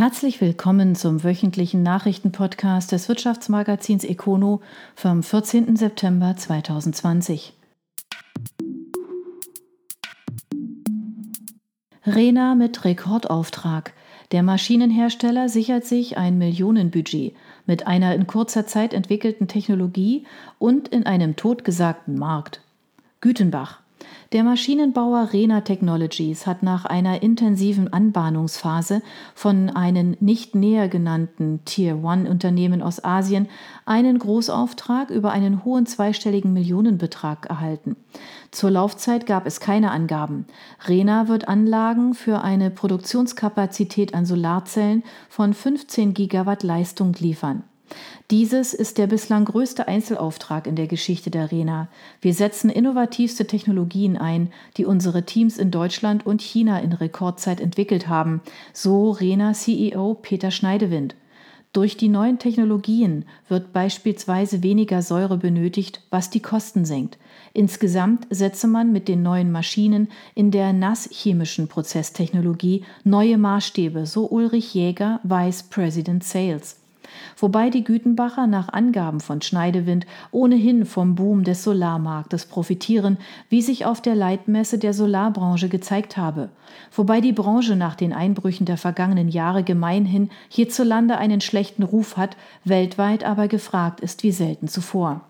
Herzlich willkommen zum wöchentlichen Nachrichtenpodcast des Wirtschaftsmagazins Econo vom 14. September 2020. Rena mit Rekordauftrag. Der Maschinenhersteller sichert sich ein Millionenbudget mit einer in kurzer Zeit entwickelten Technologie und in einem totgesagten Markt. Gütenbach. Der Maschinenbauer Rena Technologies hat nach einer intensiven Anbahnungsphase von einem nicht näher genannten Tier-One-Unternehmen aus Asien einen Großauftrag über einen hohen zweistelligen Millionenbetrag erhalten. Zur Laufzeit gab es keine Angaben. Rena wird Anlagen für eine Produktionskapazität an Solarzellen von 15 Gigawatt Leistung liefern. Dieses ist der bislang größte Einzelauftrag in der Geschichte der Rena. Wir setzen innovativste Technologien ein, die unsere Teams in Deutschland und China in Rekordzeit entwickelt haben, so Rena CEO Peter Schneidewind. Durch die neuen Technologien wird beispielsweise weniger Säure benötigt, was die Kosten senkt. Insgesamt setze man mit den neuen Maschinen in der nasschemischen Prozesstechnologie neue Maßstäbe, so Ulrich Jäger, Vice President Sales wobei die Gütenbacher nach Angaben von Schneidewind ohnehin vom Boom des Solarmarktes profitieren, wie sich auf der Leitmesse der Solarbranche gezeigt habe, wobei die Branche nach den Einbrüchen der vergangenen Jahre gemeinhin hierzulande einen schlechten Ruf hat, weltweit aber gefragt ist wie selten zuvor.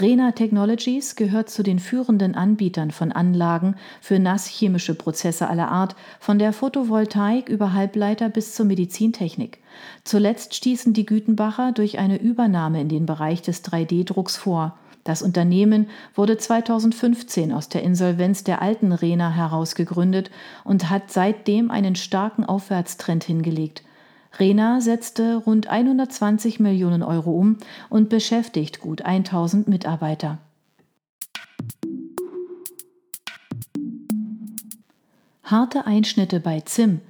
Rena Technologies gehört zu den führenden Anbietern von Anlagen für nasschemische Prozesse aller Art, von der Photovoltaik über Halbleiter bis zur Medizintechnik. Zuletzt stießen die Gütenbacher durch eine Übernahme in den Bereich des 3D-Drucks vor. Das Unternehmen wurde 2015 aus der Insolvenz der alten Rena heraus gegründet und hat seitdem einen starken Aufwärtstrend hingelegt. Rena setzte rund 120 Millionen Euro um und beschäftigt gut 1000 Mitarbeiter. Harte Einschnitte bei ZIM.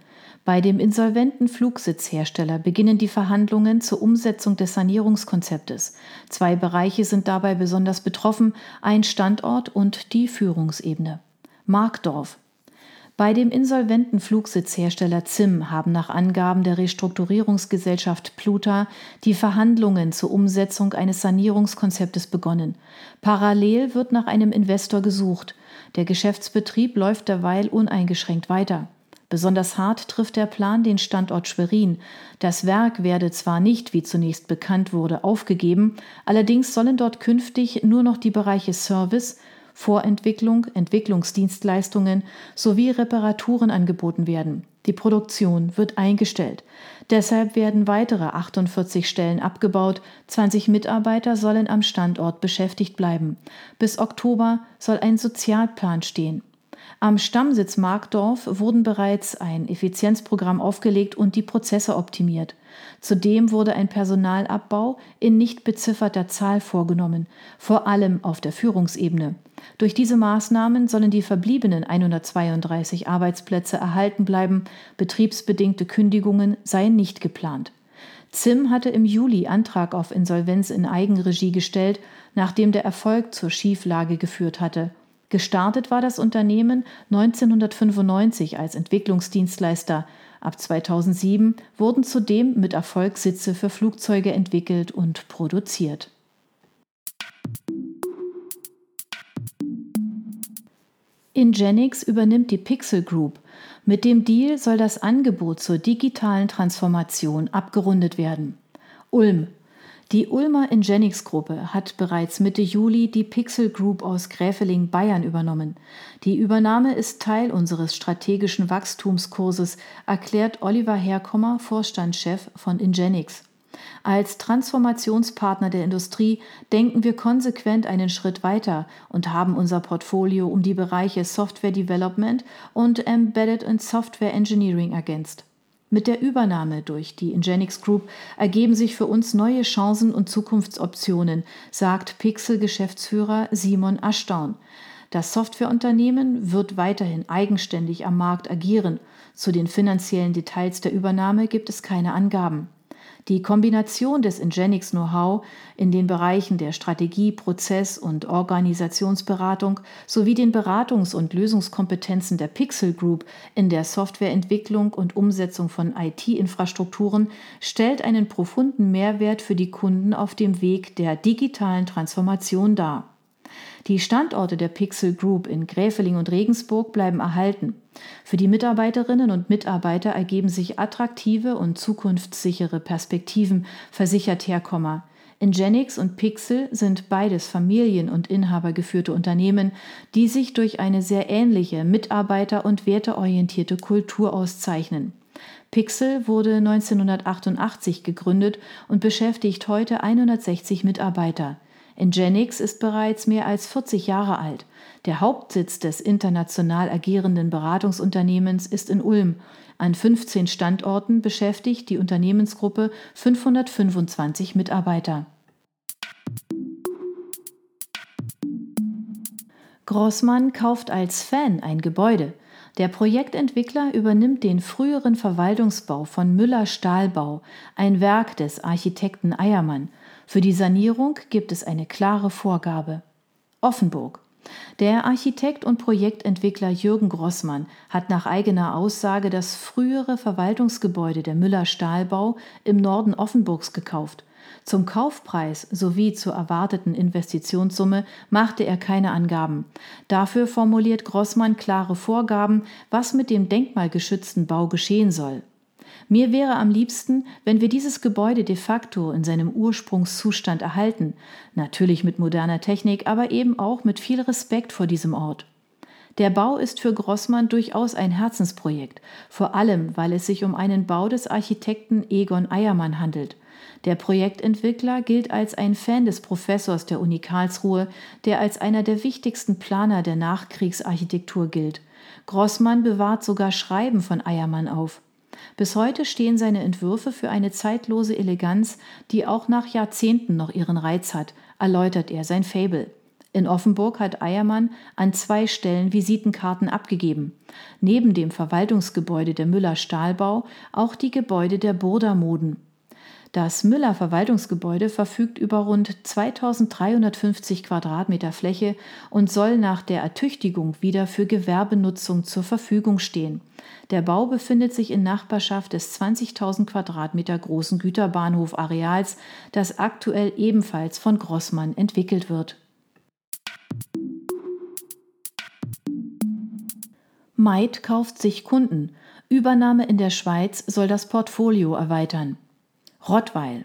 Bei dem insolventen Flugsitzhersteller beginnen die Verhandlungen zur Umsetzung des Sanierungskonzeptes. Zwei Bereiche sind dabei besonders betroffen, ein Standort und die Führungsebene. Markdorf, bei dem insolventen Flugsitzhersteller ZIM haben nach Angaben der Restrukturierungsgesellschaft Pluta die Verhandlungen zur Umsetzung eines Sanierungskonzeptes begonnen. Parallel wird nach einem Investor gesucht. Der Geschäftsbetrieb läuft derweil uneingeschränkt weiter. Besonders hart trifft der Plan den Standort Schwerin. Das Werk werde zwar nicht, wie zunächst bekannt wurde, aufgegeben, allerdings sollen dort künftig nur noch die Bereiche Service, Vorentwicklung, Entwicklungsdienstleistungen sowie Reparaturen angeboten werden. Die Produktion wird eingestellt. Deshalb werden weitere 48 Stellen abgebaut, 20 Mitarbeiter sollen am Standort beschäftigt bleiben. Bis Oktober soll ein Sozialplan stehen. Am Stammsitz Markdorf wurden bereits ein Effizienzprogramm aufgelegt und die Prozesse optimiert. Zudem wurde ein Personalabbau in nicht bezifferter Zahl vorgenommen, vor allem auf der Führungsebene. Durch diese Maßnahmen sollen die verbliebenen 132 Arbeitsplätze erhalten bleiben, betriebsbedingte Kündigungen seien nicht geplant. Zim hatte im Juli Antrag auf Insolvenz in Eigenregie gestellt, nachdem der Erfolg zur Schieflage geführt hatte. Gestartet war das Unternehmen 1995 als Entwicklungsdienstleister. Ab 2007 wurden zudem mit Erfolg Sitze für Flugzeuge entwickelt und produziert. Ingenix übernimmt die Pixel Group. Mit dem Deal soll das Angebot zur digitalen Transformation abgerundet werden. Ulm die Ulmer Ingenix-Gruppe hat bereits Mitte Juli die Pixel Group aus Gräfeling, Bayern übernommen. Die Übernahme ist Teil unseres strategischen Wachstumskurses, erklärt Oliver Herkommer, Vorstandschef von Ingenix. Als Transformationspartner der Industrie denken wir konsequent einen Schritt weiter und haben unser Portfolio um die Bereiche Software Development und Embedded and Software Engineering ergänzt. Mit der Übernahme durch die Ingenix Group ergeben sich für uns neue Chancen und Zukunftsoptionen, sagt Pixel-Geschäftsführer Simon Ashdown. Das Softwareunternehmen wird weiterhin eigenständig am Markt agieren. Zu den finanziellen Details der Übernahme gibt es keine Angaben. Die Kombination des Ingenix Know-how in den Bereichen der Strategie, Prozess- und Organisationsberatung sowie den Beratungs- und Lösungskompetenzen der Pixel Group in der Softwareentwicklung und Umsetzung von IT-Infrastrukturen stellt einen profunden Mehrwert für die Kunden auf dem Weg der digitalen Transformation dar. Die Standorte der Pixel Group in Gräfeling und Regensburg bleiben erhalten. Für die Mitarbeiterinnen und Mitarbeiter ergeben sich attraktive und zukunftssichere Perspektiven, versichert Herkommer. Ingenix und Pixel sind beides Familien- und inhabergeführte Unternehmen, die sich durch eine sehr ähnliche mitarbeiter- und werteorientierte Kultur auszeichnen. Pixel wurde 1988 gegründet und beschäftigt heute 160 Mitarbeiter. Nginx ist bereits mehr als 40 Jahre alt. Der Hauptsitz des international agierenden Beratungsunternehmens ist in Ulm. An 15 Standorten beschäftigt die Unternehmensgruppe 525 Mitarbeiter. Grossmann kauft als Fan ein Gebäude. Der Projektentwickler übernimmt den früheren Verwaltungsbau von Müller Stahlbau, ein Werk des Architekten Eiermann. Für die Sanierung gibt es eine klare Vorgabe. Offenburg. Der Architekt und Projektentwickler Jürgen Grossmann hat nach eigener Aussage das frühere Verwaltungsgebäude der Müller Stahlbau im Norden Offenburgs gekauft. Zum Kaufpreis sowie zur erwarteten Investitionssumme machte er keine Angaben. Dafür formuliert Grossmann klare Vorgaben, was mit dem denkmalgeschützten Bau geschehen soll. Mir wäre am liebsten, wenn wir dieses Gebäude de facto in seinem Ursprungszustand erhalten, natürlich mit moderner Technik, aber eben auch mit viel Respekt vor diesem Ort. Der Bau ist für Grossmann durchaus ein Herzensprojekt, vor allem weil es sich um einen Bau des Architekten Egon Eiermann handelt. Der Projektentwickler gilt als ein Fan des Professors der Uni Karlsruhe, der als einer der wichtigsten Planer der Nachkriegsarchitektur gilt. Grossmann bewahrt sogar Schreiben von Eiermann auf. Bis heute stehen seine Entwürfe für eine zeitlose Eleganz, die auch nach Jahrzehnten noch ihren Reiz hat, erläutert er sein Fable. In Offenburg hat Eiermann an zwei Stellen Visitenkarten abgegeben. Neben dem Verwaltungsgebäude der Müller Stahlbau auch die Gebäude der Burda Moden. Das Müller Verwaltungsgebäude verfügt über rund 2350 Quadratmeter Fläche und soll nach der Ertüchtigung wieder für Gewerbenutzung zur Verfügung stehen. Der Bau befindet sich in Nachbarschaft des 20.000 Quadratmeter großen Güterbahnhofareals, das aktuell ebenfalls von Grossmann entwickelt wird. Maid kauft sich Kunden. Übernahme in der Schweiz soll das Portfolio erweitern. Rottweil.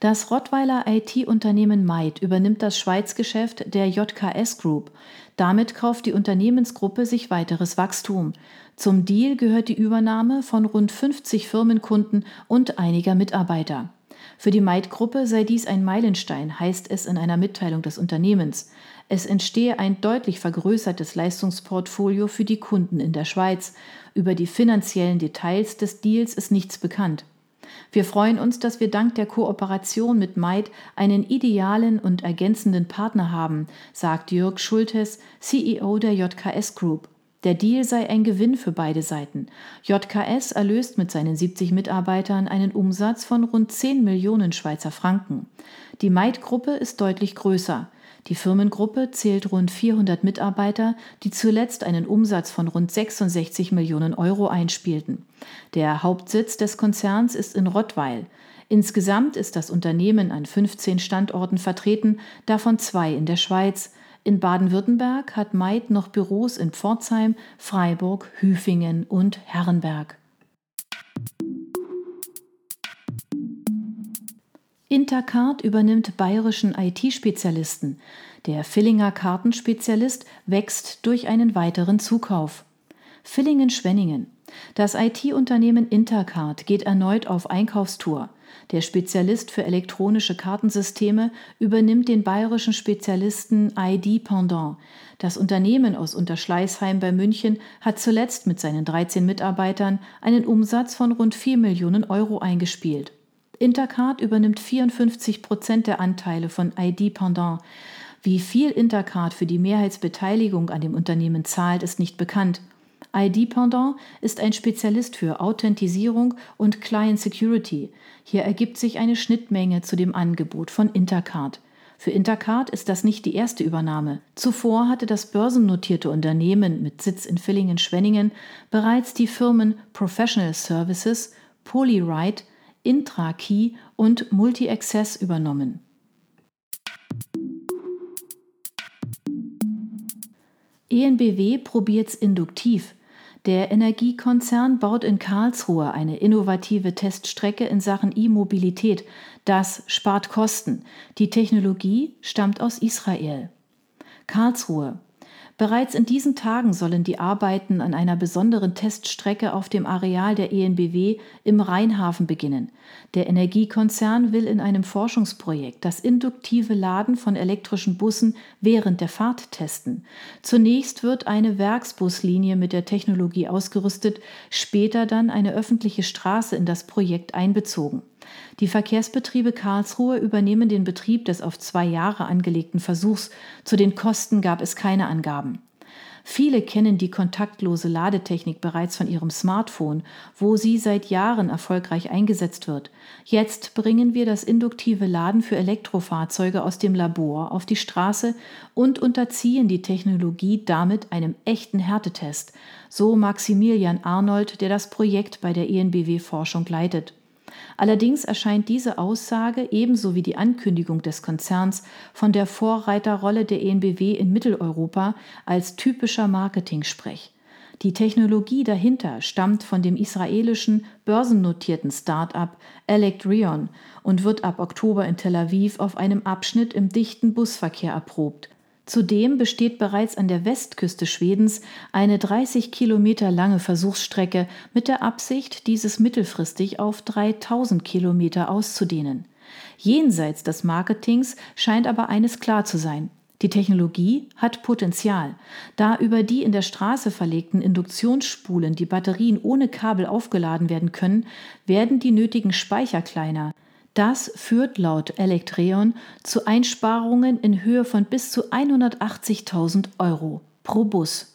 Das Rottweiler IT-Unternehmen Maid übernimmt das Schweizgeschäft der JKS Group. Damit kauft die Unternehmensgruppe sich weiteres Wachstum. Zum Deal gehört die Übernahme von rund 50 Firmenkunden und einiger Mitarbeiter. Für die Maid-Gruppe sei dies ein Meilenstein, heißt es in einer Mitteilung des Unternehmens. Es entstehe ein deutlich vergrößertes Leistungsportfolio für die Kunden in der Schweiz. Über die finanziellen Details des Deals ist nichts bekannt. Wir freuen uns, dass wir dank der Kooperation mit Maid einen idealen und ergänzenden Partner haben, sagt Jörg Schultes, CEO der JKS Group. Der Deal sei ein Gewinn für beide Seiten. JKS erlöst mit seinen 70 Mitarbeitern einen Umsatz von rund 10 Millionen Schweizer Franken. Die Maid-Gruppe ist deutlich größer. Die Firmengruppe zählt rund 400 Mitarbeiter, die zuletzt einen Umsatz von rund 66 Millionen Euro einspielten. Der Hauptsitz des Konzerns ist in Rottweil. Insgesamt ist das Unternehmen an 15 Standorten vertreten, davon zwei in der Schweiz. In Baden-Württemberg hat Maid noch Büros in Pforzheim, Freiburg, Hüfingen und Herrenberg. Intercard übernimmt bayerischen IT-Spezialisten. Der Villinger Kartenspezialist wächst durch einen weiteren Zukauf. Villingen-Schwenningen. Das IT-Unternehmen Intercard geht erneut auf Einkaufstour. Der Spezialist für elektronische Kartensysteme übernimmt den bayerischen Spezialisten ID Pendant. Das Unternehmen aus Unterschleißheim bei München hat zuletzt mit seinen 13 Mitarbeitern einen Umsatz von rund 4 Millionen Euro eingespielt. Intercard übernimmt 54 Prozent der Anteile von ID Pendant. Wie viel Intercard für die Mehrheitsbeteiligung an dem Unternehmen zahlt, ist nicht bekannt. ID Pendant ist ein Spezialist für Authentisierung und Client Security. Hier ergibt sich eine Schnittmenge zu dem Angebot von Intercard. Für Intercard ist das nicht die erste Übernahme. Zuvor hatte das börsennotierte Unternehmen mit Sitz in Villingen-Schwenningen bereits die Firmen Professional Services, Polyride, IntraKey und Multi-Access übernommen. ENBW probiert's induktiv. Der Energiekonzern baut in Karlsruhe eine innovative Teststrecke in Sachen E-Mobilität. Das spart Kosten. Die Technologie stammt aus Israel. Karlsruhe. Bereits in diesen Tagen sollen die Arbeiten an einer besonderen Teststrecke auf dem Areal der ENBW im Rheinhafen beginnen. Der Energiekonzern will in einem Forschungsprojekt das induktive Laden von elektrischen Bussen während der Fahrt testen. Zunächst wird eine Werksbuslinie mit der Technologie ausgerüstet, später dann eine öffentliche Straße in das Projekt einbezogen. Die Verkehrsbetriebe Karlsruhe übernehmen den Betrieb des auf zwei Jahre angelegten Versuchs. Zu den Kosten gab es keine Angaben. Viele kennen die kontaktlose Ladetechnik bereits von ihrem Smartphone, wo sie seit Jahren erfolgreich eingesetzt wird. Jetzt bringen wir das induktive Laden für Elektrofahrzeuge aus dem Labor auf die Straße und unterziehen die Technologie damit einem echten Härtetest, so Maximilian Arnold, der das Projekt bei der ENBW Forschung leitet. Allerdings erscheint diese Aussage ebenso wie die Ankündigung des Konzerns von der Vorreiterrolle der ENBW in Mitteleuropa als typischer Marketing-Sprech. Die Technologie dahinter stammt von dem israelischen börsennotierten Start-up Electrion und wird ab Oktober in Tel Aviv auf einem Abschnitt im dichten Busverkehr erprobt. Zudem besteht bereits an der Westküste Schwedens eine 30 Kilometer lange Versuchsstrecke mit der Absicht, dieses mittelfristig auf 3000 Kilometer auszudehnen. Jenseits des Marketings scheint aber eines klar zu sein. Die Technologie hat Potenzial. Da über die in der Straße verlegten Induktionsspulen die Batterien ohne Kabel aufgeladen werden können, werden die nötigen Speicher kleiner. Das führt laut Electreon zu Einsparungen in Höhe von bis zu 180.000 Euro pro Bus.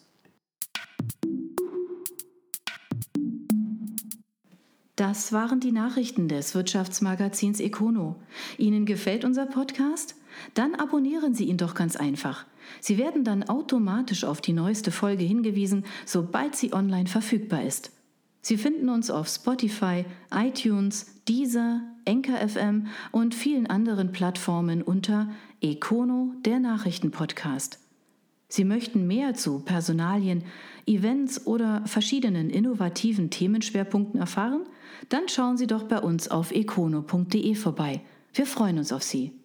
Das waren die Nachrichten des Wirtschaftsmagazins Econo. Ihnen gefällt unser Podcast? Dann abonnieren Sie ihn doch ganz einfach. Sie werden dann automatisch auf die neueste Folge hingewiesen, sobald sie online verfügbar ist. Sie finden uns auf Spotify, iTunes, Deezer, Enker FM und vielen anderen Plattformen unter Econo, der Nachrichtenpodcast. Sie möchten mehr zu Personalien, Events oder verschiedenen innovativen Themenschwerpunkten erfahren? Dann schauen Sie doch bei uns auf econo.de vorbei. Wir freuen uns auf Sie.